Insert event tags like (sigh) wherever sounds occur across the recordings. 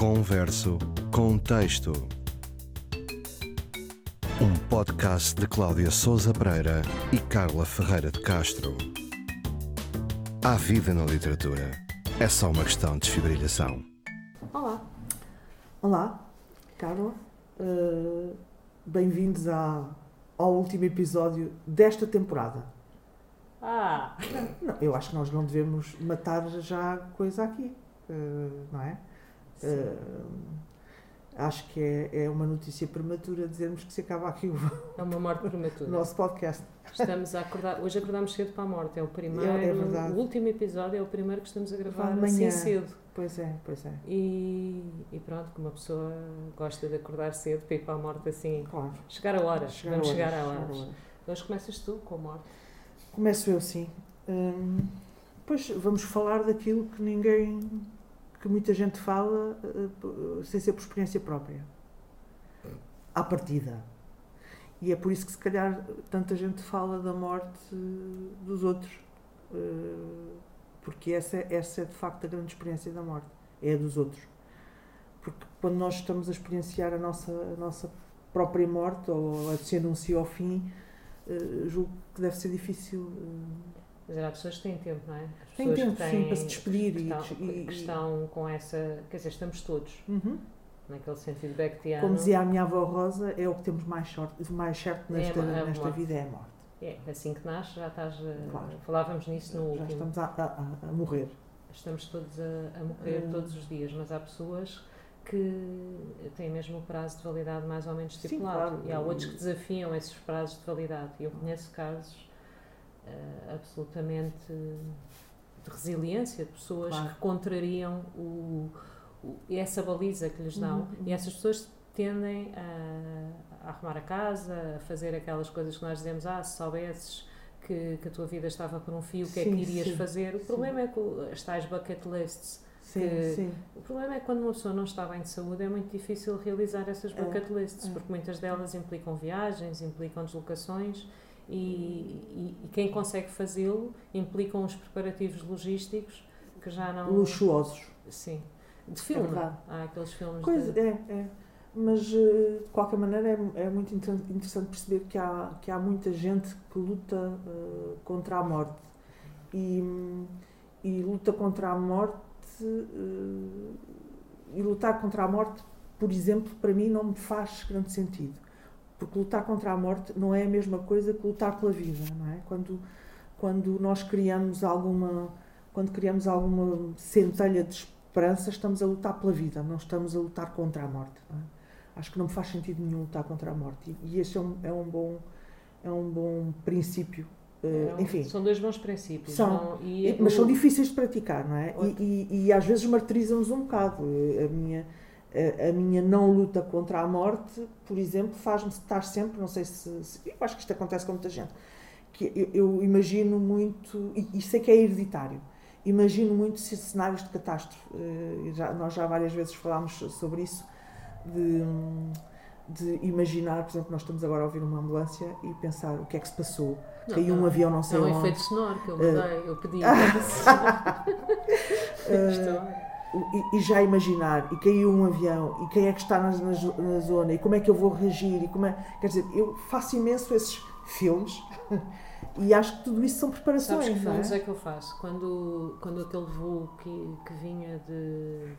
Converso com Texto. Um podcast de Cláudia Souza Pereira e Carla Ferreira de Castro. Há vida na literatura. É só uma questão de desfibrilhação. Olá. Olá, Carla. Uh, Bem-vindos ao último episódio desta temporada. Ah, Não, eu acho que nós não devemos matar já coisa aqui, uh, não é? Acho que é, é uma notícia prematura dizermos que se acaba aqui o (laughs) é uma morte prematura. nosso podcast. Estamos a acordar. Hoje acordamos cedo para a morte. É o primeiro. É- é. O último episódio é o primeiro que estamos a gravar Amanhã. assim cedo. Pois é, pois é. E, e pronto, como uma pessoa gosta de acordar cedo para ir para a morte assim. Claro. Chegar a horas. Chegar a Vamos horas, chegar a chegar a horas. horas. Hoje começas tu com a morte. Começo eu, sim. Hum, pois vamos falar daquilo que ninguém, que muita gente fala eh, p- sem ser por experiência própria. À partida. E é por isso que se calhar tanta gente fala da morte eh, dos outros. Eh, Porque essa, é- essa é de facto a grande experiência da morte. É a dos outros. Porque quando nós estamos a experienciar a nossa, a nossa própria morte, ou a se anuncia ao fim, eh, julgo que deve ser difícil eh, Mas há pessoas que têm tempo, não é? As Tem tempo, que sim, têm- para se despedir que e- estão, e- que estão com essa. Quer dizer, estamos todos Uhum. naquele sentido bacteriano. Como dizia a minha avó Rosa, é o que temos mais, sorte, mais certo nesta, É nesta vida, é a morte. É, assim que nasce, já estás. a- Claro. Falávamos nisso no Já último. estamos a, a- a- morrer. Estamos todos a, morrer Hum. todos os dias, mas há pessoas que têm mesmo o prazo de validade mais ou menos Sim, estipulado. claro. E há outros que desafiam esses prazos de validade. E eu conheço casos eh, absolutamente de resiliência de pessoas Claro. que contrariam o, o- essa baliza que lhes dão. Uhum, uhum. E essas pessoas tendem a, a arrumar a casa, a fazer aquelas coisas que nós dizemos, ah, se soubesses que, que a tua vida estava por um fio, o que é que irias sim, fazer? O sim. problema é que as tais bucket lists Sim, sim. o problema é que quando uma pessoa não está bem de saúde é muito difícil realizar essas É, bucket lists, é. porque muitas delas implicam viagens, implicam deslocações e, e- e quem consegue fazê-lo implicam os preparativos logísticos que já não. Luxuosos. Sim. De filme. verdade. Há aqueles filmes. Coisa, de... é, é. Mas, eh, de qualquer maneira, é, é muito inter- interessante perceber que há, que há muita gente que luta eh, contra a morte. E, e luta contra a morte. eh, e lutar contra a morte, por exemplo, para mim não me faz grande sentido. Porque lutar contra a morte não é a mesma coisa que lutar pela vida, não é? Quando, quando nós criamos alguma. Quando criamos alguma centelha de esperança, estamos a lutar pela vida, não estamos a lutar contra a morte. é? Acho que não me faz sentido nenhum lutar contra a morte. E, e esse é um, é um bom é um bom princípio. eh, É enfim, São dois bons princípios. São. não- e e- mas são o- difíceis de praticar, não é? E, e, e às vezes martirizam-nos um bocado. A minha, a, a minha não luta contra a morte, por exemplo, faz-me estar sempre, não sei se, se- Eu acho que isto acontece com muita gente. Que eu, eu imagino muito, e, e sei que é hereditário, imagino muito ce- cenários de catástrofe. Eh, já, nós já várias vezes falámos sobre isso, de, de imaginar, por exemplo, nós estamos agora a ouvir uma ambulância e pensar o que é que se passou. Não, Caiu um não. avião, não sei É um onde. efeito sonoro que eu Eh, mudei, eu pedi. (laughs) Eh, Estou- e, e já imaginar, e caiu um avião, e quem é que está na, na na zona, e como é que eu vou reagir, e como é... Quer dizer, eu faço imenso esses filmes, (laughs) e acho que tudo isso são preparações, Sabes que não filmes é? é que eu faço? Quando, quando aquele voo que, que vinha de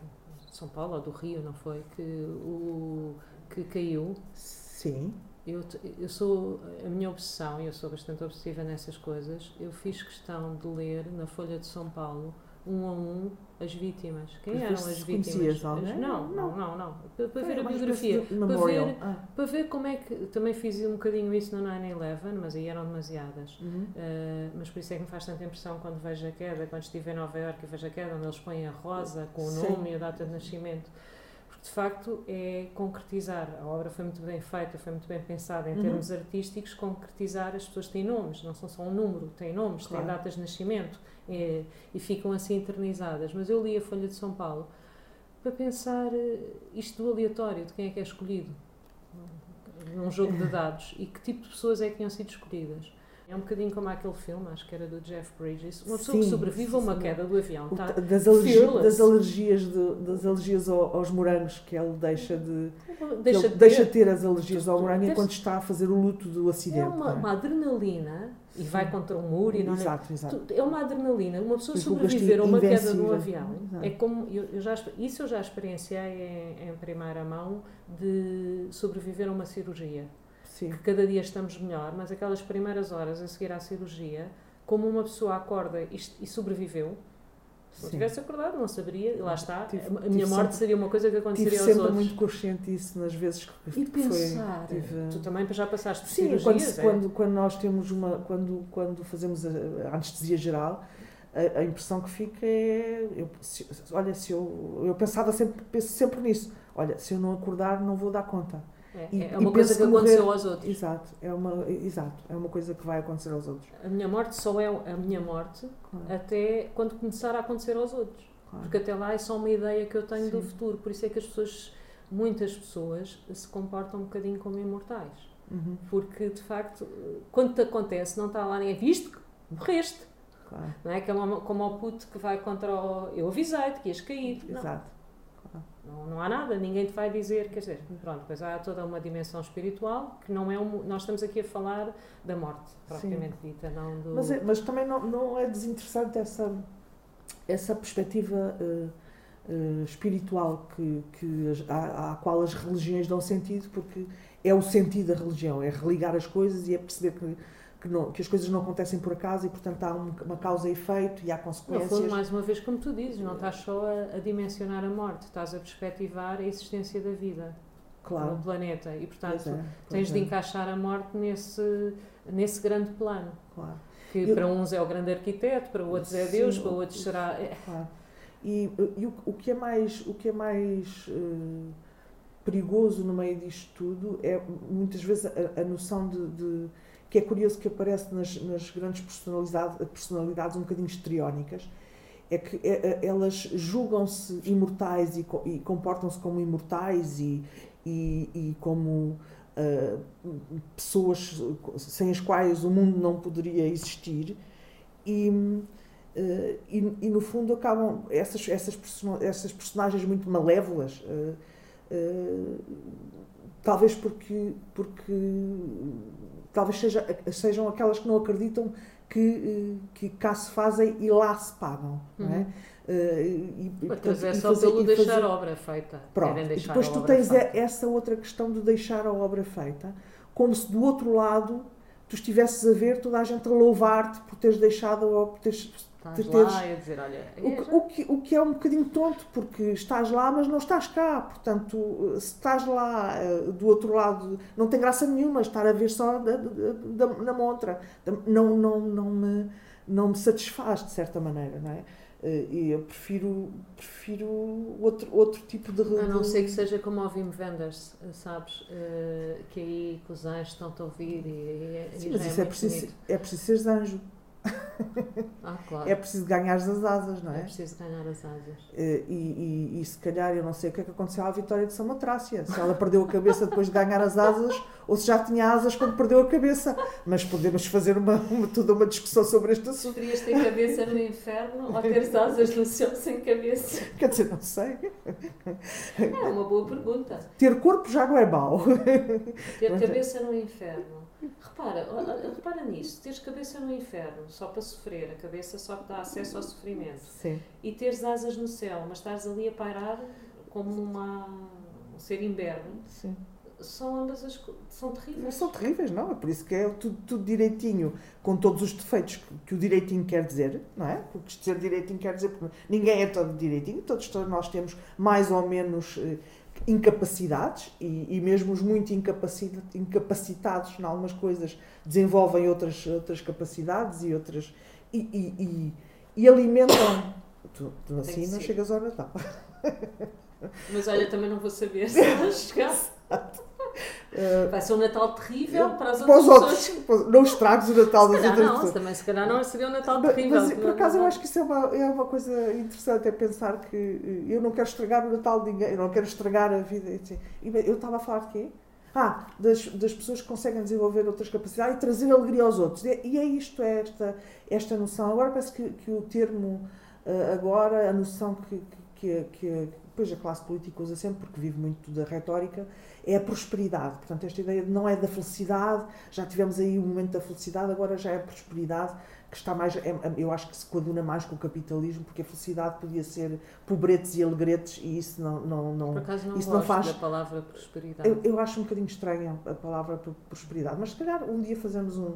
São Paulo ou do Rio, não foi? Que, o, que caiu. Sim, Eu, eu sou, a minha obsessão, e eu sou bastante obsessiva nessas coisas, eu fiz questão de ler na Folha de São Paulo, um a um, as vítimas. Quem ver eram as vítimas? alguém? Não, não, Não. não. Para, para ver a biografia. Para ver, Ah, para ver como é que. Também fiz um bocadinho isso no 9-11, mas aí eram demasiadas. uhum. Uh, mas por isso é que me faz tanta impressão quando vejo a queda, quando estive em Nova Iorque e vejo a queda, onde eles põem a rosa com o Sim. nome e a data de nascimento. Porque de facto é concretizar. A obra foi muito bem feita, foi muito bem pensada em Uhum. termos artísticos, concretizar as pessoas têm nomes, não são só um número, têm nomes, Claro. têm datas de nascimento é, e ficam assim eternizadas. Mas eu li a Folha de São Paulo para pensar eh, isto do aleatório, de quem é que é escolhido num jogo de dados e que tipo de pessoas é que tinham sido escolhidas. É um bocadinho como aquele filme, acho que era do Jeff Bridges. Uma pessoa Sim, que sobrevive a uma sim. queda do avião. Tá, das, alergi- das alergias, de- das alergias ao- aos morangos que ele deixa de. deixa de deixa ter. as alergias ao morango enquanto está a fazer o luto do acidente. É uma, é? uma adrenalina e vai contra um muro e não é. Exato, exato. É uma adrenalina. Uma pessoa sobreviver a uma queda de um avião Exato. é como. Eu, eu já, isso eu já experienciei em, em primeira mão de sobreviver a uma cirurgia. Sim. Que cada dia estamos melhor, mas aquelas primeiras horas a seguir à cirurgia, como uma pessoa acorda e, e sobreviveu. Se não Sim. tivesse acordado, não saberia, e lá está. Tive- a minha tive morte sempre- seria uma coisa que Tive aconteceria aos sempre outros. muito consciente disso nas vezes que E pensar, foi. tive- tu também já passaste por Sim, cirurgias, quando, é? quando, quando nós temos uma. Quando, quando fazemos a, a anestesia geral, a, a impressão que fica é. Eu, se- olha, se eu. Eu pensava sempre, penso sempre nisso. Olha, se eu não acordar, não vou dar conta. É, E- é uma coisa que que morrer- aconteceu aos outros. Exato, é uma, exato, é uma coisa que vai acontecer aos outros. A minha morte só é a minha morte Claro, até quando começar a acontecer aos outros. claro. Porque até lá é só uma ideia que eu tenho do Sim. futuro. Por isso é que as pessoas, muitas pessoas, se comportam um bocadinho como imortais. Uhum, Porque, de facto, quando te acontece, não está lá ninguém. Viste que morreste. claro, Não é como, como o puto que vai contra o... Eu avisei-te que ias cair. Não, exato. Não, não há nada. Ninguém te vai dizer. Quer dizer, pronto, pois há toda uma dimensão espiritual que não é um... Nós estamos aqui a falar da morte, propriamente dita, não do... Mas, é- mas também não, não é desinteressante essa, essa perspectiva eh, eh, espiritual que, que à, à qual as religiões dão sentido, porque é o sentido da religião, é religar as coisas e é perceber que, que, não- que as coisas não acontecem por acaso e, portanto, há um- uma causa e efeito e há consequências. fundo, mais uma vez, como tu dizes, não estás só a, a dimensionar a morte, estás a perspectivar a existência da vida claro. no planeta e, portanto, é, tens de é, encaixar a morte nesse, nesse grande plano. claro. Que Eu- para uns é o grande arquiteto, para outros é Deus, Sim, para outros será. é- Claro. E, e o, o que é mais, o que é mais eh, perigoso no meio disto tudo é muitas vezes a, a noção de, de- que é curioso que aparece nas, nas grandes personalidade, personalidades um bocadinho histriónicas é que é- é- elas julgam-se imortais e, e comportam-se como imortais e, e, e como ah, pessoas sem as quais o mundo não poderia existir e, eh, e, no fundo acabam essas, essas, persona- essas personagens muito malévolas eh, talvez porque porque talvez seja, sejam aquelas que não acreditam que, eh, que cá se fazem e lá se pagam não é? Uhum. Eh, e, e, Mas é só fazer- pelo e deixar fazer- a obra feita. Pronto, e depois tu tens feita. essa outra questão de deixar a obra feita, como se do outro lado tu estivesses a ver toda a gente a louvar-te por teres deixado por teres. Estás de teres- lá a dizer, olha, O o, que, o que é um bocadinho tonto, porque estás lá, mas não estás cá. Portanto, se estás lá eh, do outro lado, não tem graça nenhuma estar a ver só da, da, da- na montra. Não, não, não, me, não me satisfaz, de certa maneira, não é? Eh, E eu prefiro, prefiro outro, outro tipo de. a não ser que seja como o Wim Wenders, sabes? eh, que aí que os anjos estão-te a ouvir e, e, Sim, mas é isso é preciso, bonito. é preciso seres anjo. Ah, (laughs) claro. É preciso ganhares as asas, não É é? preciso ganhar as asas. Eh, E, e, e se calhar, eu não sei o que é que aconteceu à Vitória de Samatrácia. Se ela perdeu a cabeça depois de ganhar as asas ou se já tinha asas quando perdeu a cabeça. Mas podemos fazer uma, uma, toda uma discussão sobre este assunto. Preferias ter cabeça no inferno ou ter asas no céu sem cabeça? Quer dizer, não sei. É uma boa pergunta. Ter corpo já não é mau. Ter cabeça no inferno. Repara, repara nisso. Teres cabeça no inferno só para sofrer, a cabeça só dá acesso ao sofrimento. Sim. E teres asas no céu, mas estás ali a pairar como uma, um ser imberbe, Sim. são ambas as são terríveis. São terríveis, não? É por isso que é tudo, tudo direitinho, com todos os defeitos que, que o direitinho quer dizer, não é? Porque ser direitinho quer dizer porque ninguém é todo direitinho, todos, todos nós temos mais ou menos eh, incapacidades e, e mesmo os muito incapacita- incapacitados em algumas coisas desenvolvem outras, outras capacidades e outras. e, e, e, e alimentam. (coughs) Tu, tu assim não chegas ao Natal. Mas olha, também não vou saber (laughs) se ela chegar. Eh, Vai ser um Natal terrível para as para outras os pessoas. outros, não estragues o Natal das outras não, pessoas. também se calhar não seria um Natal Mas, terrível. mas, por acaso eu acho que isso é uma, é uma coisa interessante, é pensar que eh, eu não quero estragar o Natal de ninguém, eu não quero estragar a vida. assim. Eu estava a falar de quê? Ah, das, das pessoas que conseguem desenvolver outras capacidades e trazer alegria aos outros. E, é isto, é esta, esta noção. Agora parece que, que o termo, uh, agora, a noção que, que, que, depois a classe política usa sempre, porque vive muito da retórica, é a prosperidade. Portanto, esta ideia não é da felicidade, já tivemos aí o momento da felicidade, agora já é a prosperidade que está mais, é, eu acho que se coaduna mais com o capitalismo, porque a felicidade podia ser pobretes e alegretes e isso não, não, não, Por acaso não isso não faz. da palavra prosperidade. Eu, eu acho um bocadinho estranha a palavra prosperidade, mas se calhar um dia fazemos um,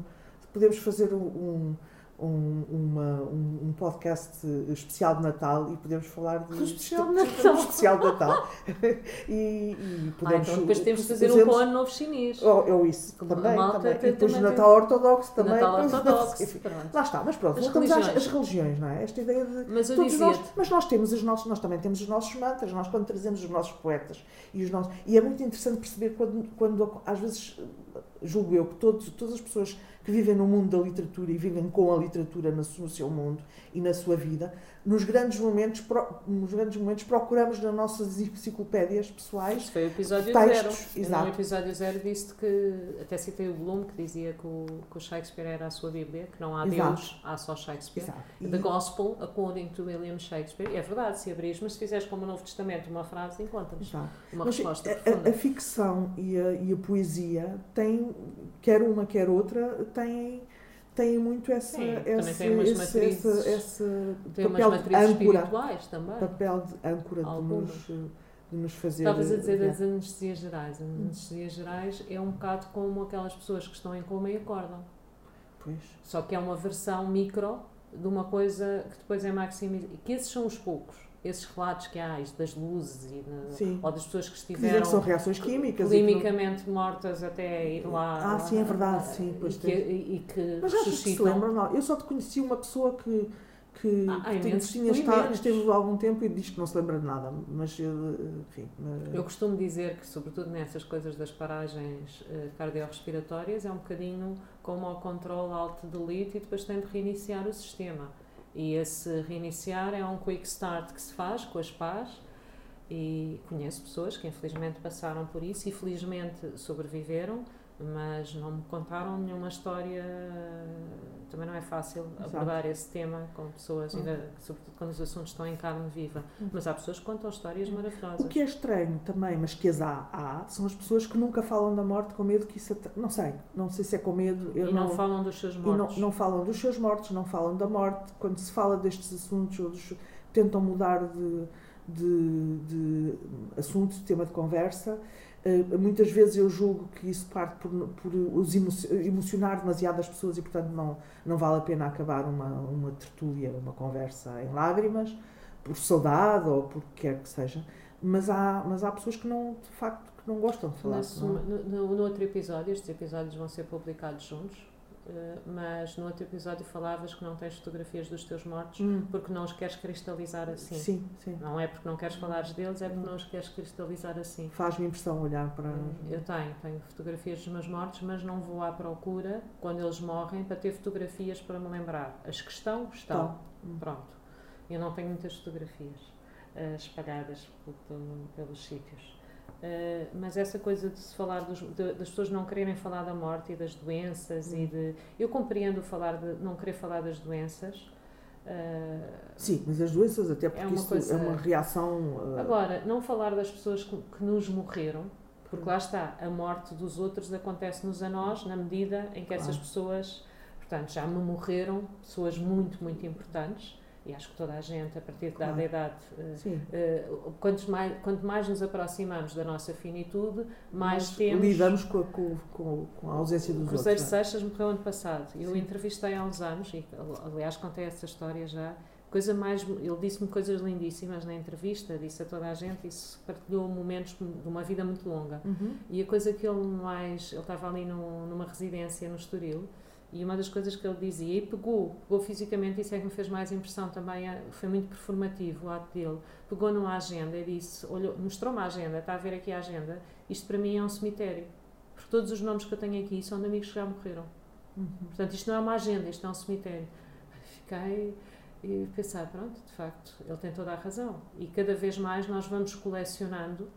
podemos fazer um, um, uma, um, um, podcast especial de Natal e podemos falar de. especial de Natal. especial de Natal. (laughs) e, e podemos. Ah, então depois temos de fazer um com ano novo chinês. Ou, oh, ou isso, Como também. também. E depois o Natal ortodoxo também. Natal ortodoxo. Lá está, mas pronto, as voltamos religiões. às, às religiões, não é? Esta ideia de. Mas dizia nós, mas nós temos os nossos, nós também temos os nossos mantras, nós quando trazemos os nossos poetas e os nossos. E é muito interessante perceber quando, quando às vezes julgo eu que todos, todas as pessoas que vivem no mundo da literatura e vivem com a literatura no seu mundo e na sua vida, nos grandes momentos, nos grandes momentos procuramos nas nossas enciclopédias pessoais. Foi o episódio textos, zero. Exato. No episódio zero disse que, até citei o Bloom, que dizia que o, que o Shakespeare era a sua Bíblia, que não há Exato. Deus, há só Shakespeare. Exato. E... The Gospel according to William Shakespeare. E é verdade, se abris, mas se fizeres como o Novo Testamento uma frase, encontras uma mas resposta a, a, ficção e a, e a poesia têm, quer uma, quer outra, têm têm muito essa, Sim, esse, esse, esse, esse papel de âncora, espirituais também. papel de âncora de nos, de nos fazer. Estavas a dizer das anestesias gerais. As anestesias gerais é um bocado como aquelas pessoas que estão em coma e acordam. Pois. Só que é uma versão micro de uma coisa que depois é maximizada. Que esses são os poucos esses relatos que há, isto das luzes e de, ou das pessoas que estiveram que são reações químicas quimicamente que... mortas até ir lá. Ah, sim, é verdade, sim. Pois e, que, e que Mas acho que se lembram, não. Eu só te conheci uma pessoa que que, ah, que tinha estado, esteve há algum tempo e diz que não se lembra de nada, mas enfim. Eu costumo dizer que, sobretudo nessas coisas das paragens uh, cardiorrespiratórias, é um bocadinho como ao controle alto delete e depois tem de reiniciar o sistema. E esse reiniciar é um quick start que se faz com as pás. E conheço pessoas que infelizmente passaram por isso e felizmente sobreviveram mas não me contaram nenhuma história. Também não é fácil Exato. abordar esse tema com pessoas, ainda, uhum. sobretudo quando os assuntos estão em carne viva. Uhum. Mas há pessoas que contam histórias maravilhosas. O que é estranho também, mas que as há, há, são as pessoas que nunca falam da morte com medo que isso. Não sei, não sei se é com medo. e não, não, falam dos seus mortos. Não, não, falam dos seus mortos, não falam da morte. Quando se fala destes assuntos, eles tentam mudar de, de, de assunto, de tema de conversa eh, muitas vezes eu julgo que isso parte por, por os emocionar demasiado as pessoas e, portanto, não, não vale a pena acabar uma, uma tertúlia, uma conversa em lágrimas, por saudade ou por que quer que seja. Mas há, mas há pessoas que não, de facto, que não gostam de falar. Nesse, não. É? No, no, no outro episódio, estes episódios vão ser publicados juntos, eh, mas no outro episódio falavas que não tens fotografias dos teus mortos hum. porque não os queres cristalizar assim. Sim, sim. Não é porque não queres falar deles, é porque não os queres cristalizar assim. Faz-me impressão olhar para. Eu tenho, tenho fotografias dos meus mortos, mas não vou à procura quando eles morrem para ter fotografias para me lembrar. As que estão, estão. Hum. Pronto. Eu não tenho muitas fotografias uh, espalhadas pelos sítios. Uh, mas essa coisa de se falar dos, de, das pessoas não quererem falar da morte e das doenças e de eu compreendo falar de não querer falar das doenças uh, sim mas as doenças até porque é uma, coisa, é uma reação uh... agora não falar das pessoas que, que, nos morreram porque lá está a morte dos outros acontece-nos a nós na medida em que claro. essas pessoas portanto já me morreram pessoas muito muito importantes e acho que toda a gente, a partir claro. da idade, uh, quanto, mais, quanto mais nos aproximamos da nossa finitude, mais temos. Lidamos com a, com, com a ausência dos o outros. Cruzeiro é? Seixas morreu ano passado. Eu Sim. entrevistei há uns anos, e aliás contei essa história já. Coisa mais, ele disse-me coisas lindíssimas na entrevista, disse a toda a gente, isso partilhou momentos de uma vida muito longa. Uhum. E a coisa que ele mais. Ele estava ali no, numa residência no Estoril e uma das coisas que ele dizia, e pegou, pegou fisicamente, isso é que me fez mais impressão também, é, foi muito performativo o ato dele. Pegou numa agenda e disse, mostrou-me a agenda, está a ver aqui a agenda, isto para mim é um cemitério. Porque todos os nomes que eu tenho aqui são de amigos que já morreram. Uhum. Portanto, isto não é uma agenda, isto é um cemitério. Fiquei e pensar, pronto, de facto, ele tem toda a razão. E cada vez mais nós vamos colecionando,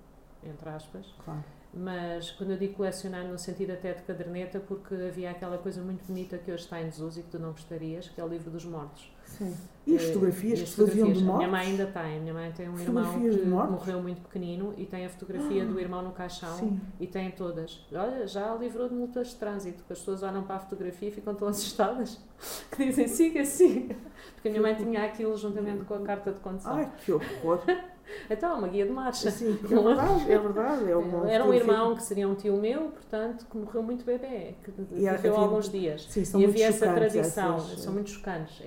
entre aspas, claro mas quando eu digo colecionar no sentido até de caderneta, porque havia aquela coisa muito bonita que hoje está em desuso e que tu não gostarias, que é o livro dos mortos. Sim. E as fotografias que se faziam de mortos? A minha mãe ainda tem. A minha mãe tem um irmão que morreu muito pequenino e tem a fotografia ah, do irmão no caixão sim. e tem todas. Olha, já livrou de multas de trânsito, que as pessoas olham para a fotografia e ficam tão assustadas (laughs) que dizem siga, siga. Porque a minha mãe tinha aquilo juntamente com a carta de condução. Ai, que horror! (laughs) Então, uma guia de marcha. Sim, é verdade, é verdade. É uma Era um irmão que seria um tio meu, portanto, que morreu muito bebê, que viveu havia, alguns dias. Sim, e havia essa tradição, essas... são muito chocantes.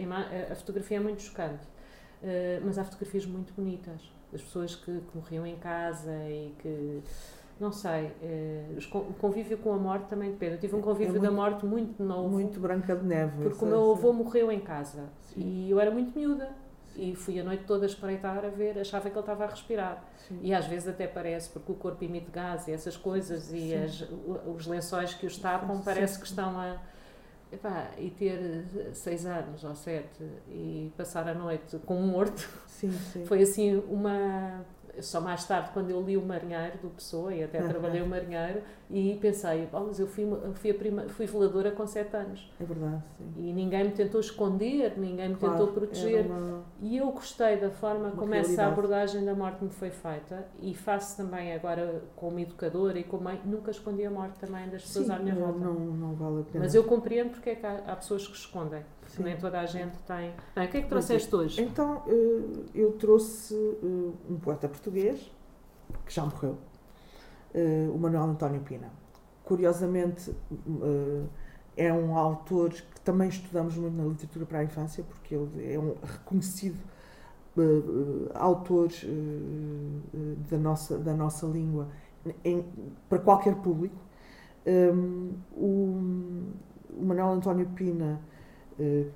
A fotografia é muito chocante, eh, mas há fotografias muito bonitas. Das pessoas que, que morriam em casa e que não sei, eh, o convívio com a morte também depende. Eu tive um é convívio é muito, da morte muito novo. Muito branca de neve. Porque o meu avô morreu em casa Sim. e eu era muito miúda e fui a noite toda espreitar a ver, achava que ele estava a respirar. Sim. E às vezes até parece, porque o corpo emite gás e essas coisas e as, os lençóis que os tapam, parece que estão a. Epá, e ter seis anos ou sete e passar a noite com um morto sim, sim. foi assim uma só mais tarde, quando eu li o Marinheiro do Pessoa, e até uhum. trabalhei o Marinheiro, e pensei, oh, mas eu fui, fui, a prima, fui veladora com sete anos. É verdade, sim. E ninguém me tentou esconder, ninguém me claro, tentou proteger. Uma, e eu gostei da forma como realidade. essa abordagem da morte me foi feita, e faço também agora como educadora e como mãe, nunca escondi a morte também das pessoas sim, à minha volta. Não, não vale a pena. Mas eu compreendo porque é que há, há pessoas que escondem. Sim. Nem toda a gente tem. Bem, o que é que trouxeste hoje? Então, eh, eu trouxe eh, um poeta português, que já morreu, eh, o Manuel António Pina. Curiosamente, é um autor que também estudamos muito na literatura para a infância, porque ele é um reconhecido autor da nossa, da nossa língua em, para qualquer público. o, o Manuel António Pina eh,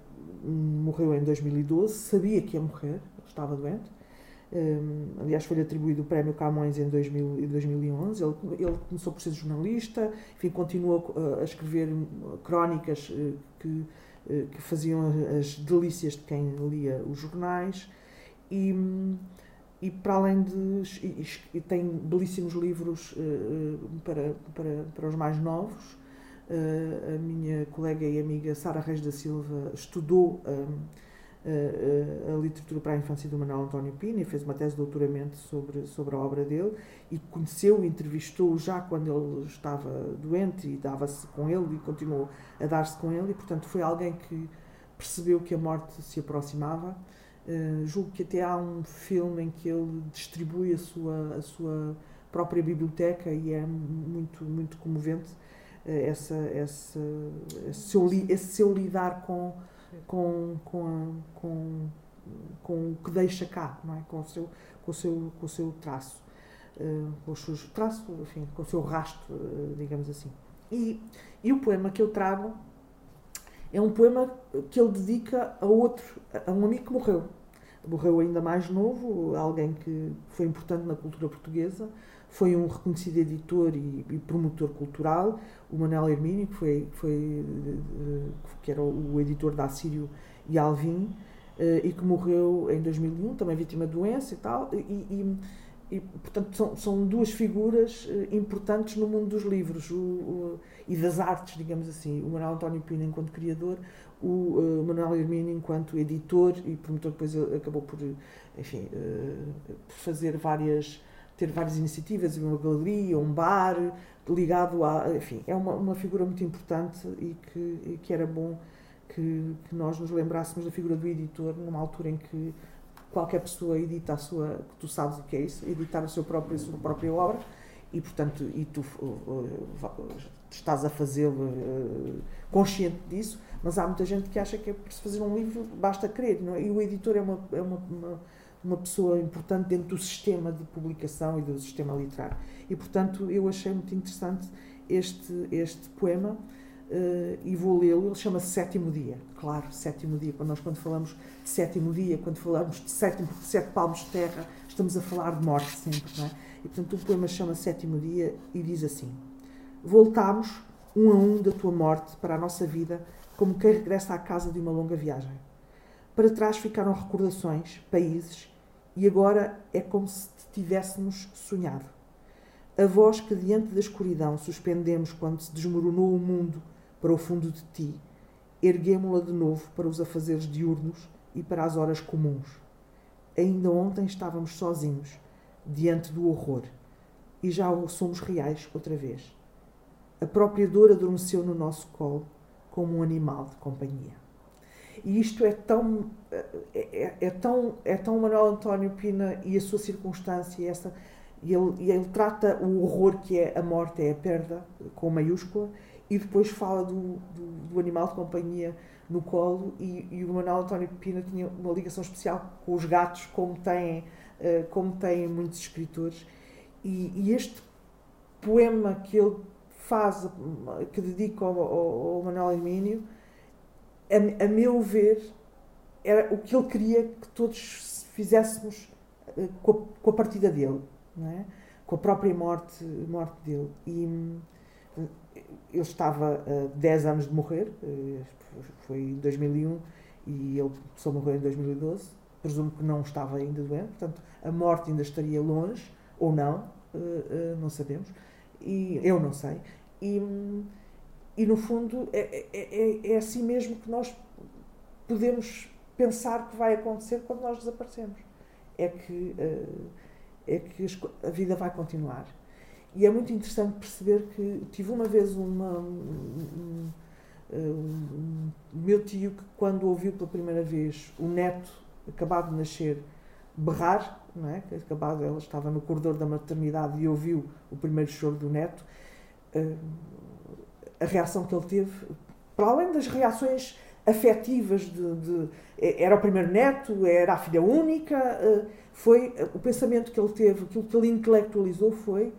morreu em 2012, sabia que ia morrer, estava doente. Um, eh, aliás, foi-lhe atribuído o prémio Camões em 2000, 2011. Ele, ele, começou por ser jornalista, enfim, continuou a, a escrever crónicas que, que faziam as delícias de quem lia os jornais. E, e para além de. E, e tem belíssimos livros para, para, para os mais novos. Uh, a minha colega e amiga Sara Reis da Silva estudou um, a, a, literatura para a infância do Manuel António Pina e fez uma tese de doutoramento sobre, sobre a obra dele e conheceu entrevistou já quando ele estava doente e dava-se com ele e continuou a dar-se com ele e portanto foi alguém que percebeu que a morte se aproximava. Uh, julgo que até há um filme em que ele distribui a sua, a sua própria biblioteca e é muito, muito comovente essa, essa, esse, seu, esse seu lidar com, com, com, com, com o que deixa cá, não é? com, o seu, com, o seu, com o seu traço, uh, com os seus traços, enfim, com o seu rastro, uh, digamos assim. E, e o poema que eu trago é um poema que ele dedica a outro, a um amigo que morreu. Morreu ainda mais novo, alguém que foi importante na cultura portuguesa, foi um reconhecido editor e, e promotor cultural, o Manuel Hermínio, que, foi, foi, que era o editor da Assírio e Alvim, eh, e que morreu em 2001, também vítima de doença e tal, e, e, e portanto são, são duas figuras eh, importantes no mundo dos livros o, o, e das artes, digamos assim, o Manuel António Pina enquanto criador, o uh, Manuel Hermínio enquanto editor e promotor, depois acabou por, enfim, uh, fazer várias ter várias iniciativas, uma galeria, um bar, ligado a. Enfim, é uma, uma figura muito importante e que, e que era bom que, que, nós nos lembrássemos da figura do editor numa altura em que qualquer pessoa edita a sua. Tu sabes o que é isso, editar a sua própria, a sua própria obra e, portanto, e tu uh, uh, estás a fazê-lo uh, consciente disso, mas há muita gente que acha que é para se fazer um livro basta não é? e o editor é uma, é uma, uma uma pessoa importante dentro do sistema de publicação e do sistema literário. E, portanto, eu achei muito interessante este, este poema uh, e vou lê-lo. Ele chama-se Sétimo Dia. Claro, Sétimo Dia. Quando nós, quando falamos de Sétimo Dia, quando falamos de sétimo, sete palmos de terra, estamos a falar de morte sempre, não é? E, portanto, o poema chama Sétimo Dia e diz assim: Voltámos um a um da tua morte para a nossa vida, como quem regressa à casa de uma longa viagem. Para trás ficaram recordações, países, e agora é como se tivéssemos sonhado. A voz que diante da escuridão suspendemos quando se desmoronou o mundo para o fundo de ti, erguemo-la de novo para os afazeres diurnos e para as horas comuns. Ainda ontem estávamos sozinhos, diante do horror, e já somos reais outra vez. A própria dor adormeceu no nosso colo, como um animal de companhia. E isto é tão, é, é, é tão, é tão Manuel António Pina e a sua circunstância, essa, e ele, ele trata o horror que é a morte, é a perda, com maiúscula, e depois fala do, do, do animal de companhia no colo e, e, o Manuel António Pina tinha uma ligação especial com os gatos, como têm, uh, como têm muitos escritores. E, e, este poema que ele faz, que dedica ao, ao, ao Manuel Hermínio, a, a, meu ver, era o que ele queria que todos fizéssemos uh, com, a, com, a, partida dele, é? com a própria morte, morte dele. E, ele estava a 10 anos de morrer, eh, foi em 2001 e ele só morreu em 2012. Presumo que não estava ainda doente, portanto, a morte ainda estaria longe, ou não, eh, eh, não sabemos. E eu não sei. E, e no fundo, é, é, é, é assim mesmo que nós podemos pensar que vai acontecer quando nós desaparecemos. É que, é que a vida vai continuar. E é muito interessante perceber que tive uma vez uma. Um, um, um, meu tio que, quando ouviu pela primeira vez o neto acabado de nascer berrar, não é? acabado, ela estava no corredor da maternidade e ouviu o primeiro choro do neto, uh, a reação que ele teve, para além das reações afetivas de, de, era o primeiro neto, era a filha única, uh, foi o pensamento que ele teve, aquilo que ele intelectualizou foi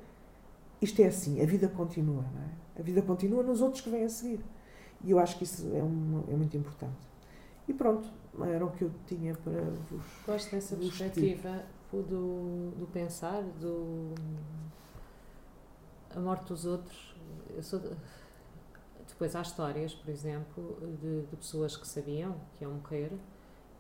isto é assim, a vida continua, não é? A vida continua nos outros que vêm a seguir. E eu acho que isso é, um, é muito importante. E pronto, era o que eu tinha para vos. Gosto dessa perspectiva do, do pensar, do. a morte dos outros. Eu sou. Depois há histórias, por exemplo, de, de, pessoas que sabiam que iam morrer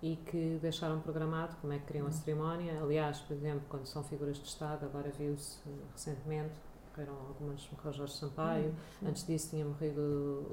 e que deixaram programado como é que queriam a uhum. cerimónia. Aliás, por exemplo, quando são figuras de Estado, agora viu-se recentemente morreram algumas, morreu Jorge Sampaio, hum, antes disso tinha morrido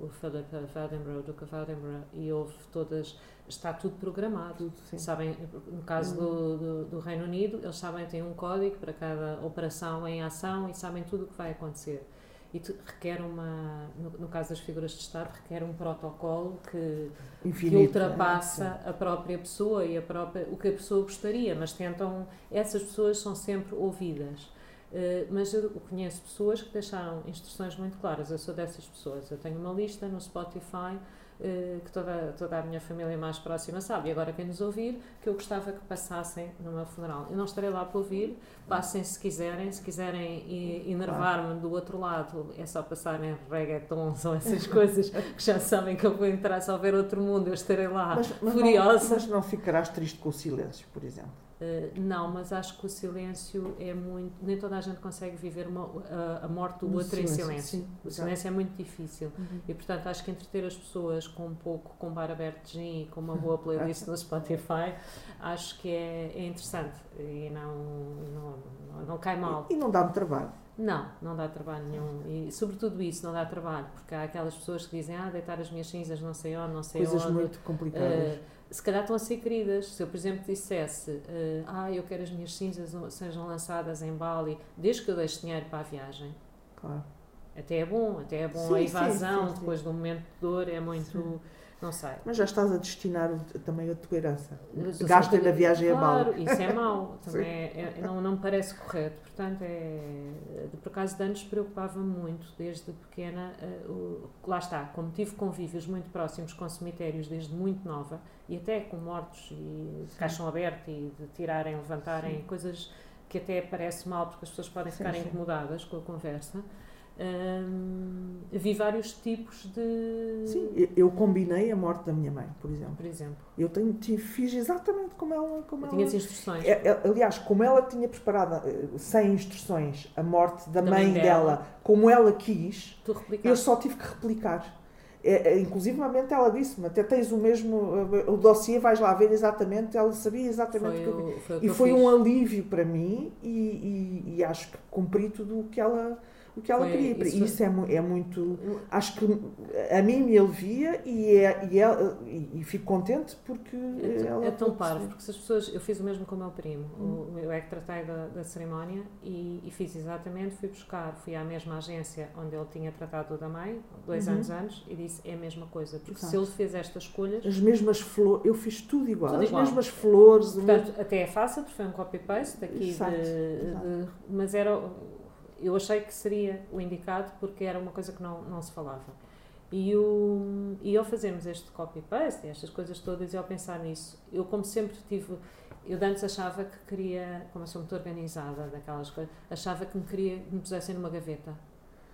o Philip Edinburgh, o Edinburgh, e houve todas, está tudo programado. Tudo, sabem, no caso hum. do, do, do, Reino Unido, eles sabem, têm um código para cada operação em ação e sabem tudo o que vai acontecer. E requer uma, no, no, caso das figuras de Estado, requer um protocolo que, Infinito, que ultrapassa é? a própria pessoa e a própria, o que a pessoa gostaria, mas tentam, essas pessoas são sempre ouvidas. Eh, mas eu conheço pessoas que deixaram instruções muito claras. Eu sou dessas pessoas. Eu tenho uma lista no Spotify uh, que toda, toda a minha família mais próxima sabe. E agora, quem nos ouvir, que eu gostava que passassem no meu funeral. Eu não estarei lá para ouvir, passem se quiserem. Se quiserem enervar-me do outro lado, é só passarem reggaetons ou essas (laughs) coisas que já sabem que eu vou entrar. Se houver outro mundo, eu estarei lá mas, mas furiosa. Não, mas não ficarás triste com o silêncio, por exemplo? Uh, não, mas acho que o silêncio é muito. Nem toda a gente consegue viver uma, a, a, morte do outro silêncio, em silêncio. Sim, o silêncio é muito difícil. Uhum. E, portanto, acho que entreter as pessoas com um pouco, com bar aberto de gin e com uma boa playlist (laughs) no Spotify, acho que é, é interessante. E não, não, não, não cai mal. E, e não dá-me trabalho. Não, não dá trabalho nenhum. E sobretudo isso, não dá trabalho, porque há aquelas pessoas que dizem, ah, deitar as minhas cinzas não sei onde, não sei Coisas onde. Coisas muito complicadas. Uh, se calhar estão a ser queridas. Se eu, por exemplo, dissesse, uh, ah, eu quero as minhas cinzas sejam lançadas em Bali, desde que eu deixe dinheiro para a viagem. Claro. Até é bom, até é bom sim, a evasão sim, sim, depois do momento de dor, é muito. Não sei. Mas já estás a destinar também a tua herança. Gasta na viagem claro, a Bali. isso é mau. (laughs) Também é, é, não, não me parece correto. Portanto, é, por acaso de anos preocupava-me muito, desde pequena. Uh, lá está, como tive convívios muito próximos com cemitérios desde muito nova, e até com mortos e de caixão aberto e de tirarem, levantarem, sim. coisas que até parece mal porque as pessoas podem sim, ficar sim. incomodadas com a conversa. Vi vários tipos de. Sim, eu combinei a morte da minha mãe, por exemplo. Por exemplo. Eu tenho, fiz exatamente como ela. Como ela... Tinha as instruções. É, é, aliás, como ela tinha preparado, eh, sem instruções, a morte da, da mãe, mãe dela, dela, como ela quis, eu só tive que replicar. É, é, inclusivamente ela disse-me, até tens o mesmo, o dossiê, vais lá ver exatamente, ela sabia exatamente Foi o que eu foi o E foi fiz. um alívio para mim e, e- e acho que cumpri tudo o que ela, o que ela Foi- queria. isso Isso, é, é muito. Acho que a mim me alivia e, é, e, ela- e- e fico contente porque É, ela. é tão parvo, porque se as pessoas. Eu fiz o mesmo com o meu primo. Hum. Eu é que tratei da, da cerimónia e, e fiz exatamente. Fui buscar, fui à mesma agência onde ele tinha tratado o da mãe, dois Uhum. anos antes, e disse: é a mesma coisa. Porque se Exato. ele fez estas escolhas. As mesmas flores, eu fiz tudo igual, Tudo as igual. mesmas flores, mesmo- Portanto, até é fácil, porque foi um copy-paste aqui Exato, de, exato. de- Mas era. Eu achei que seria o indicado porque era uma coisa que não, não se falava. E, o, e ao fazermos este copy-paste, estas coisas todas, e ao pensar nisso, eu, como sempre tive. Eu antes achava que queria, como eu sou muito organizada daquelas coisas, achava que me queria que me pusessem numa gaveta.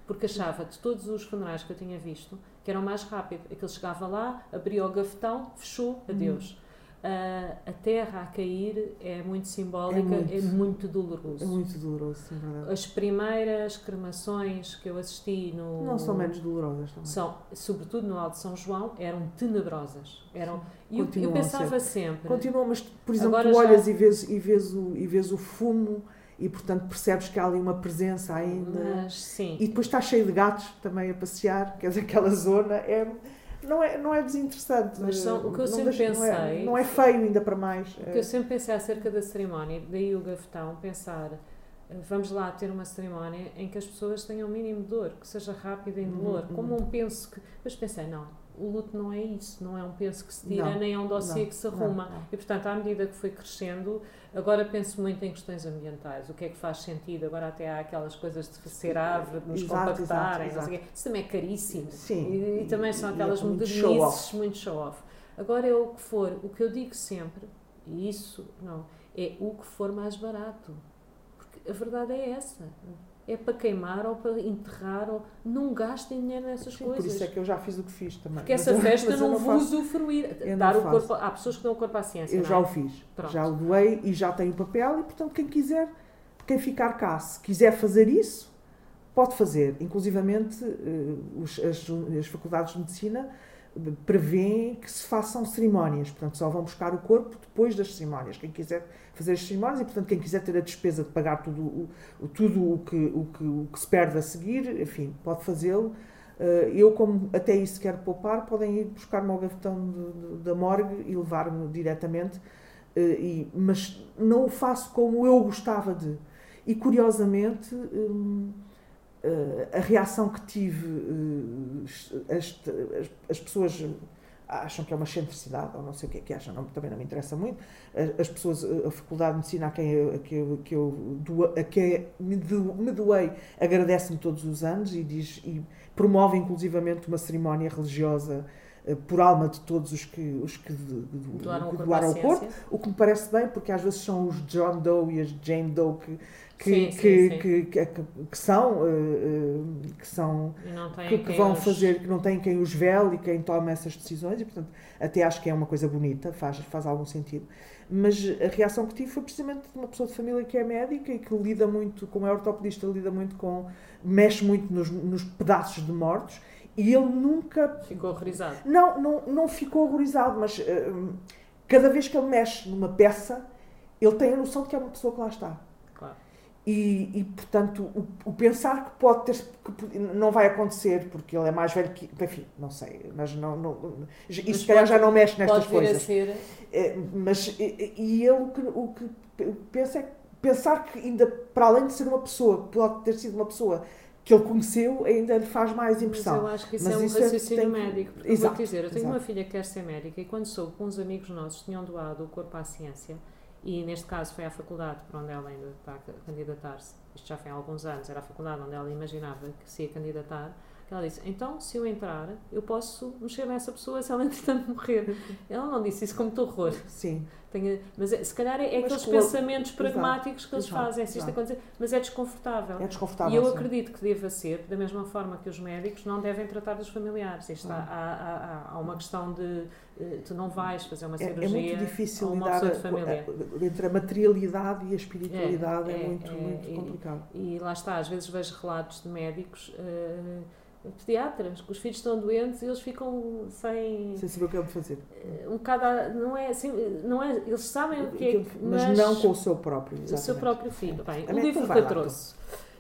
Porque achava de todos os funerais que eu tinha visto que era o mais rápido. Aquele chegava lá, abria o gavetão, fechou, adeus. Ah, a terra a cair é muito simbólica, muito. é muito, doloroso. é muito doloroso, é verdade. As primeiras cremações que eu assisti no. Não são menos dolorosas também. São, sobretudo no Alto São João, eram tenebrosas. Eram, e eu, eu Continuam a pensava sempre. Continua, mas por exemplo, Agora tu já- olhas e vês, e, vês o, e vês o fumo e portanto percebes que há ali uma presença ainda. Mas sim, E depois está cheio de gatos também a passear, quer dizer, aquela zona é, não, é, não é desinteressante. Mas são- o que eu não sempre não é, pensei- não é feio ainda para mais. o que eu sempre pensei acerca da cerimónia, daí o gavetão, pensar. eh, Vamos lá ter uma cerimónia em que as pessoas tenham o mínimo de dor, que seja rápida em Uhum, dolor, uhum. como um penso que. Mas pensei, não, o luto não é isso, não é um penso que se tira, Não, nem é um dossiê não, que se arruma. não. E portanto, à medida que foi crescendo, agora penso muito em questões ambientais, o que é que faz sentido, agora até há aquelas coisas de ser árvore, de nos Exato, compactarem, exato, isso também é caríssimo. Sim. E, e também são é aquelas muito show-off. modernices muito show-off. Agora é o que for, o que eu digo sempre, e isso não, é o que for mais barato. Porque a verdade é essa. É para queimar ou para enterrar, ou não gastem dinheiro nessas Sim, por coisas. isso é que eu já fiz o que fiz também. Porque Mas essa eu- festa eu não, vou faço. usufruir. Eu não Dar o corpo, há pessoas que dão o corpo à ciência. Eu não já é? o fiz, Pronto. já o doei e já tenho o papel e portanto quem quiser, quem ficar cá, se quiser fazer isso, pode fazer. Inclusivamente os- as, as faculdades de medicina prevêem que se façam cerimónias, portanto só vão buscar o corpo depois das cerimónias. Quem quiser fazer as cerimónias e portanto quem quiser ter a despesa de pagar tudo o, tudo o que, o, que, o que se perde a seguir, enfim, pode fazê-lo. Eh, Eu, como até isso quero poupar, podem ir buscar-me ao gavetão da morgue e levar-me diretamente, eh, e- mas não o faço como eu gostava de. E curiosamente, hum, a reação que tive, eh, as, as- as pessoas acham que é uma excentricidade, ou não sei o que é que acham, não- também não me interessa muito. As, as pessoas, eh, a Faculdade de Medicina a quem eu, a que eu, que eu a quem me, do- me doei agradece-me todos os anos e, diz, e promove inclusivamente uma cerimónia religiosa eh, por alma de todos os que, os que, de- de- Doaram o que corpo doaram o corpo, ciência. o que me parece bem, porque às vezes são os John Doe e as Jane Doe que, que, Sim, que, sim. que, que, são, eh, eh, que são que, que vão os- fazer, que não têm quem os vele e quem toma essas decisões, e portanto até acho que é uma coisa bonita, faz, faz algum sentido. Mas a reação que tive foi precisamente de uma pessoa de família que é médica e que lida muito, como é ortopedista, lida muito com, mexe muito nos, nos pedaços de mortos, e ele nunca Ficou horrorizado. não, não, não ficou horrorizado, mas hum, cada vez que ele mexe numa peça, ele tem a noção de que é uma pessoa que lá está. Claro. E, e, portanto, o, o pensar que pode ter, que não vai acontecer porque ele é mais velho que. Enfim, não sei, mas não. não isso Mas se calhar já não mexe nestas Pode vir a coisas. ser. É, mas, e, e ele o que, o que pensa é pensar que, ainda para além de ser uma pessoa, pode ter sido uma pessoa que ele conheceu, ainda lhe faz mais Mas impressão. eu acho que isso Mas é um isso é- raciocínio tem médico. Porque eu Exato, vou-te dizer, eu tenho exato. uma filha que quer ser médica e quando soube que uns amigos nossos tinham doado o corpo à ciência, e neste caso foi à faculdade para onde ela ainda está a candidatar-se, isto já foi há alguns anos, era a faculdade onde ela imaginava que se ia candidatar, ela disse, então se eu entrar, eu posso mexer nessa pessoa se ela entretanto morrer. (laughs) Ela não disse isso com muito horror. Sim. Tenho- mas é- se calhar é, é aqueles pensamentos pragmáticos que eles exato, fazem, se isto exato. acontecer, mas é desconfortável. É desconfortável. E eu sim. acredito que deva ser, da mesma forma que os médicos não devem tratar dos familiares. Isto há, há, há- há uma questão de eh, tu não vais fazer uma É, é cirurgia muito difícil a uma lidar de família. a- entre a materialidade e a espiritualidade. É, É, é, muito, é, muito e- complicado. E lá está, às vezes vejo relatos de médicos eh, pediatras, que os filhos estão doentes e eles ficam sem. Sem saber o que é de fazer. Um bocado. Não é assim. Não é, eles sabem o que é. Mas, mas não com o seu próprio. Exatamente. O seu próprio filho. Bem, o livro que eu trouxe.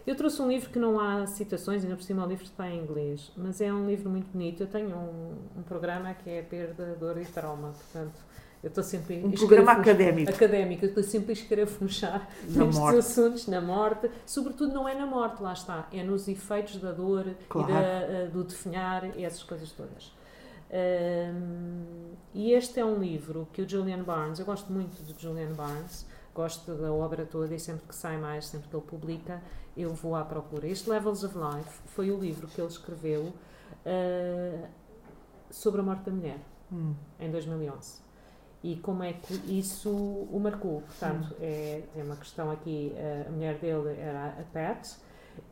Eu trouxe um livro que não há citações, ainda por cima o livro está em inglês, mas é um livro muito bonito. Eu tenho um, um programa que é Perda, Dor e Trauma, portanto, eu estou sempre um programa académico. Académico, eu estou sempre a escarafunchar (laughs) nestes morte. assuntos, na morte. Sobretudo não é na morte, lá está, é nos efeitos da dor claro. e da, eh, do definhar e essas coisas todas. Um, e este é um livro que o Julian Barnes, eu gosto muito de Julian Barnes, gosto da obra toda e sempre que sai mais, sempre que ele publica, eu vou à procura. Este Levels of Life foi o livro que ele escreveu uh, sobre a morte da mulher, hum. em 2011 e como é que isso o marcou. Portanto, é, tem uma questão aqui, a mulher dele era a Pat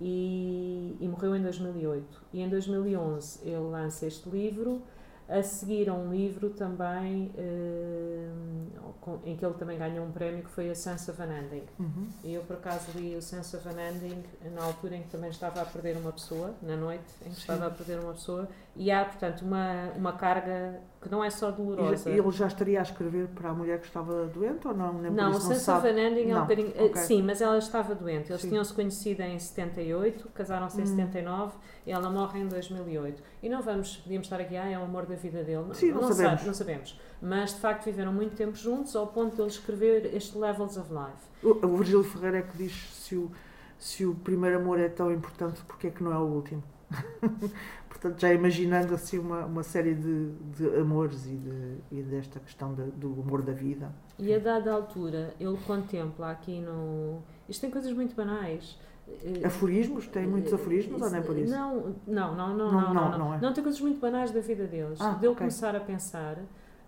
e, e morreu em 2008. E em 2011 ele lança este livro a seguir a um livro também uh, em que ele também ganhou um prémio que foi a Sense of an Ending. Uhum. Eu por acaso li o Sense of an Ending na altura em que também estava a perder uma pessoa, na noite em que estava a perder uma pessoa, e há portanto uma, uma carga que não é só dolorosa. Ele já estaria a escrever para a mulher que estava doente ou não? Nem não, o Sense of an Ending não. é um bocadinho. Eh, okay. Sim, mas ela estava doente. Eles tinham-se conhecido em 78, casaram-se em 79 hum. e ela morre em 2008. E não vamos, podíamos estar aqui, ah, é o amor da vida dele. Não, Sim, não, não sabemos. Sabe, não sabemos. Mas de facto viveram muito tempo juntos ao ponto de ele escrever este Levels of Life. O, o Virgílio Ferreira é que diz se o, se o primeiro amor é tão importante, porque é que não é o último? (laughs) Portanto, já imaginando assim uma, uma série de, de amores e, de, e desta questão de, do amor da vida. E a dada altura, ele contempla aqui no. Isto tem coisas muito banais. Eh, aforismos? Tem muitos aforismos ou nem por isso? Não, não, não, não, não, não, não, é. não tem coisas muito banais da vida deles. Ah, Deu começar a pensar.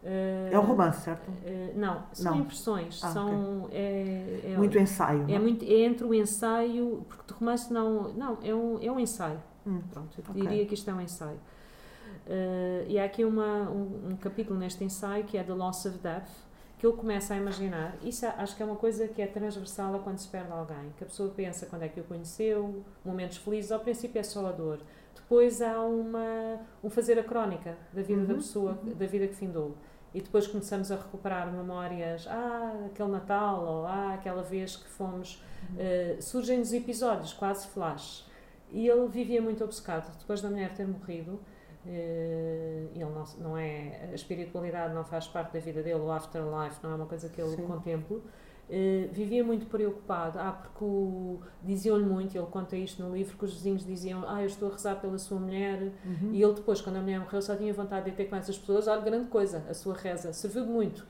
Uh, é um romance, certo? Não, são não. impressões, ah, são é, é, muito ensaio. É, muito, é entre o ensaio, porque de romance não, não é um, é um ensaio. Hum, Pronto, eu okay. diria que isto é um ensaio. Uh, e há aqui uma, um, um, capítulo neste ensaio que é The Loss of Death, que ele começa a imaginar. Isso acho que é uma coisa que é transversal a quando se perde alguém. Que a pessoa pensa quando é que o conheceu, momentos felizes, ao princípio é só a dor. Depois há uma, um fazer a crónica da vida uhum, da pessoa, uhum. da vida que findou. E depois começamos a recuperar memórias, ah, aquele Natal, ou ah, aquela vez que fomos. Uhum. Uh, surgem-nos episódios, quase flash e ele vivia muito obcecado. Depois da mulher ter morrido, eh, ele não, não é, a espiritualidade não faz parte da vida dele, o afterlife não é uma coisa que ele Sim. contempla. Uh, vivia muito preocupado, ah, porque diziam-lhe muito, ele conta isto no livro, que os vizinhos diziam, ah, eu estou a rezar pela sua mulher, uhum. e ele depois, quando a mulher morreu, só tinha vontade de ter com essas pessoas, olha, grande coisa, a sua reza, serviu muito,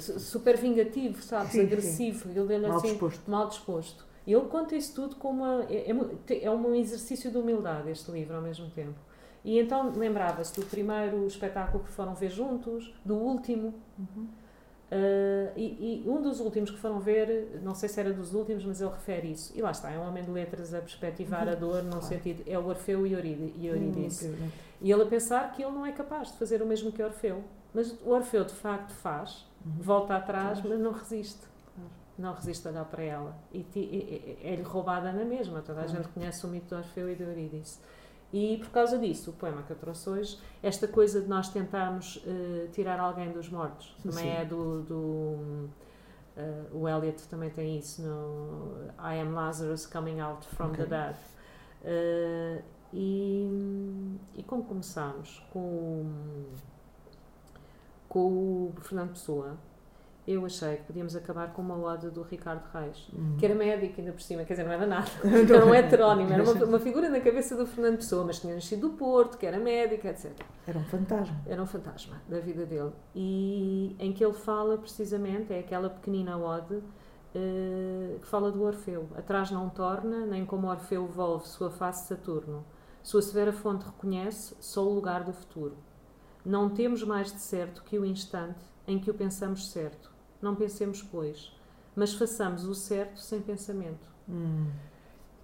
super vingativo, sabes, sim, agressivo, sim. ele mal assim, disposto. mal disposto. E ele conta isso tudo como uma, é, é, é um exercício de humildade, este livro, ao mesmo tempo. E então lembrava-se do primeiro espetáculo que foram ver juntos, do último. Uhum. Uh, e, e, um dos últimos que foram ver, não sei se era dos últimos, mas ele refere isso. E lá está, é um homem de letras a perspectivar uhum. a dor, num claro. sentido. É o Orfeu e Eurídice. Uhum. E ele a pensar que ele não é capaz de fazer o mesmo que Orfeu. Mas o Orfeu de facto faz, uhum. volta atrás, mas não resiste não resiste a olhar para ela. E, é-lhe roubada na mesma. Toda a gente conhece o mito de Orfeu e de Eurídice. E por causa disso, o poema que eu trouxe hoje, esta coisa de nós tentarmos uh, tirar alguém dos mortos, também Sim. é do. do uh, o Eliot também tem isso no I Am Lazarus Coming Out from okay. the Dead. Uh, e, e como começámos com, com o Fernando Pessoa, eu achei que podíamos acabar com uma ode do Ricardo Reis, uhum. que era médico ainda por cima, quer dizer, não era nada, (laughs) era um heterónimo, era uma, uma, figura na cabeça do Fernando Pessoa, mas tinha nascido do Porto, que era médico, etc. Era um fantasma. Era um fantasma da vida dele. E em que ele fala precisamente, é aquela pequenina ode uh, que fala do Orfeu. Atrás não torna, nem como Orfeu volve sua face Saturno. Sua severa fonte reconhece só o lugar do futuro. Não temos mais de certo que o instante em que o pensamos certo não pensemos, pois, mas façamos o certo sem pensamento. Hum.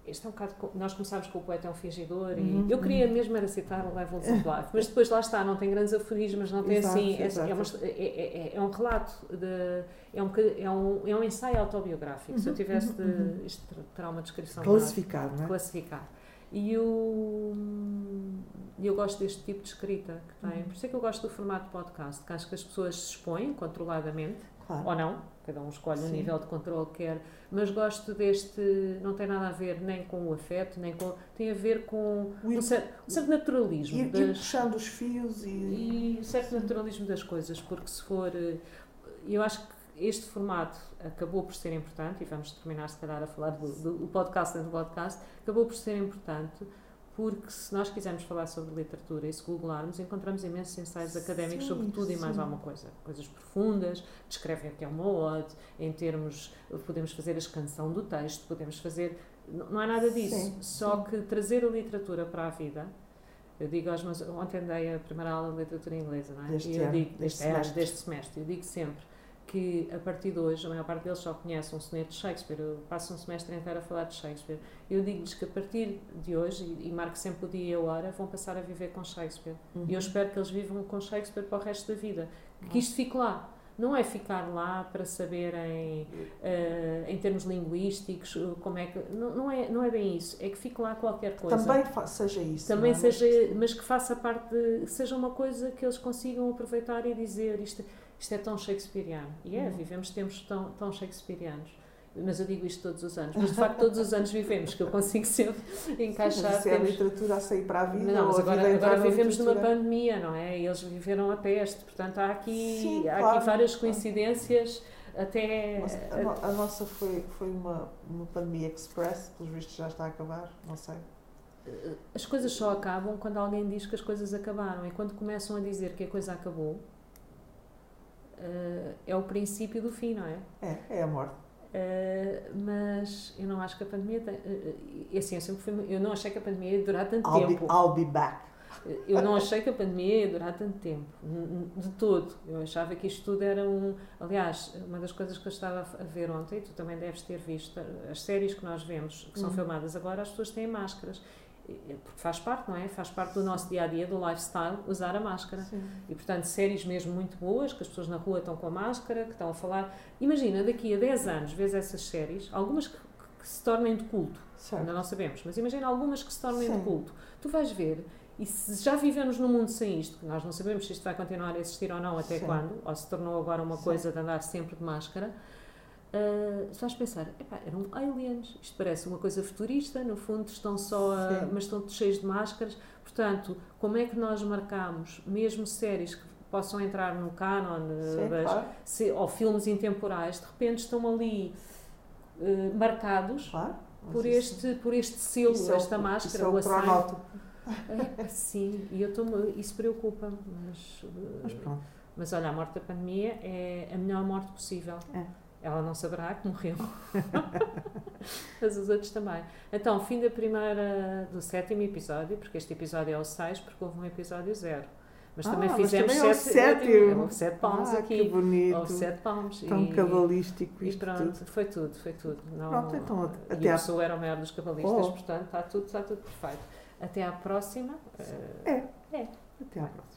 Este é um bocado. Nós começámos com o poeta é um fingidor e uhum, eu queria uhum. mesmo era citar o Levels of Life, mas depois lá está, não tem grandes aforismos, não tem exato, assim. Exato. É, uma, é, é, é, um relato, de, é, um, é, um, é um ensaio autobiográfico. Uhum, Se eu uhum, tivesse de. Uhum. Isto terá uma descrição. Classificar, não é? Classificar. E eu, eu gosto deste tipo de escrita que tem. Por isso é que eu gosto do formato podcast, que acho que as pessoas se expõem controladamente, Claro. ou não, cada um escolhe o Sim. nível de controle que quer, mas gosto deste, não tem nada a ver nem com o afeto, nem com, tem a ver com O ir- um certo, um certo naturalismo Ir, ir das, puxando os fios e. e um certo naturalismo das coisas, porque se for. eh, Eu acho que este formato acabou por ser importante, e vamos terminar, se calhar, a falar do, do, do podcast dentro do podcast, acabou por ser importante porque se nós quisermos falar sobre literatura e se googlarmos, encontramos imensos ensaios académicos Sim, sobre tudo e mais sim. alguma coisa. Coisas profundas, descrevem o que é uma ode, em termos, podemos fazer a escansão do texto, podemos fazer. Não é nada disso. Sim, Só sim. que trazer a literatura para a vida eu digo aos meus. Ontem dei a primeira aula de literatura inglesa, não é? Deste e eu ano, digo, deste deste, ano, semestre. deste semestre. Eu digo sempre que a partir de hoje, a maior parte deles só conhece um soneto de Shakespeare. Eu passo um semestre inteiro a falar de Shakespeare. Eu digo-lhes que a partir de hoje, e, e marco sempre o dia e a hora, vão passar a viver com Shakespeare. Uhum. E eu espero que eles vivam com Shakespeare para o resto da vida. Que isto fique lá. Não é ficar lá para saberem, eh, em termos linguísticos, como é que. Não, não, é, não é bem isso. É que fique lá qualquer coisa. Também seja isso. Também é? seja, mas que faça parte de, seja uma coisa que eles consigam aproveitar e dizer isto, isto é tão shakespeariano. E é, Uhum. vivemos tempos tão, tão shakespearianos. Mas eu digo isto todos os anos. Mas de facto todos os anos vivemos, que eu consigo sempre Mas encaixar. isso é a literatura a sair para a vida. não, mas agora, vida agora vivemos numa pandemia, não é? E eles viveram a peste. Portanto, há aqui, Sim, há claro. aqui várias coincidências até... Mas a, no- a nossa foi, foi uma, uma pandemia express, pelos vistos já está a acabar, não sei. As coisas só acabam quando alguém diz que as coisas acabaram. E quando começam a dizer que a coisa acabou, eh, é o princípio do fim, não é? É, é a morte. Uh, mas eu não acho que a pandemia tem, uh, uh, assim, eu sempre fui, eu não achei que a pandemia ia durar tanto I'll be, tempo. I'll be back. Eu não achei que a pandemia ia durar tanto tempo, de todo. Eu achava que isto tudo era um. Aliás, uma das coisas que eu estava a ver ontem, e tu também deves ter visto, as séries que nós vemos, que são Uhum. filmadas agora, as pessoas têm máscaras. E- Porque faz parte, não é? Faz parte do nosso dia a dia, do lifestyle, usar a máscara. Sim. E, portanto, séries mesmo muito boas, que as pessoas na rua estão com a máscara, que estão a falar. Imagina, daqui a 10 anos, vês essas séries, algumas que, que se tornem de culto, Certo. ainda não sabemos, mas imagina algumas que se tornem Sim. de culto. Tu vais ver, e se já vivemos num mundo sem isto, que nós não sabemos se isto vai continuar a existir ou não, até Sim. quando, ou se tornou agora uma Sim. coisa de andar sempre de máscara. Uh, se vais pensar, epá, eram aliens, isto parece uma coisa futurista, no fundo estão só, a, mas estão cheios de máscaras, portanto, como é que nós marcamos, mesmo séries que possam entrar no canon uh, Sim, das, claro. se- ou filmes intemporais, de repente estão ali uh, marcados claro. Por isso- este, por este selo, é o- esta máscara, é o o assanho. cronótipo. É, sim, e eu tô, isso preocupa-me, mas, Mas pronto. mas olha, a morte da pandemia é a melhor morte possível. É. Ela não saberá que morreu. (laughs) mas os outros também. Então, fim da primeira, do sétimo episódio, porque este episódio é o 6, porque houve um episódio zero. Mas Ah, também mas fizemos é o sete. Houve sete palmos ah, aqui. Que bonito. Houve sete palmos. Tão e, cabalístico e isto pronto, tudo. foi tudo, foi tudo. Não, Pronto, então, e até a à- pessoa era o maior dos cabalistas, Oh. portanto está tudo, está tudo perfeito. Até à próxima. eh, Até à próxima.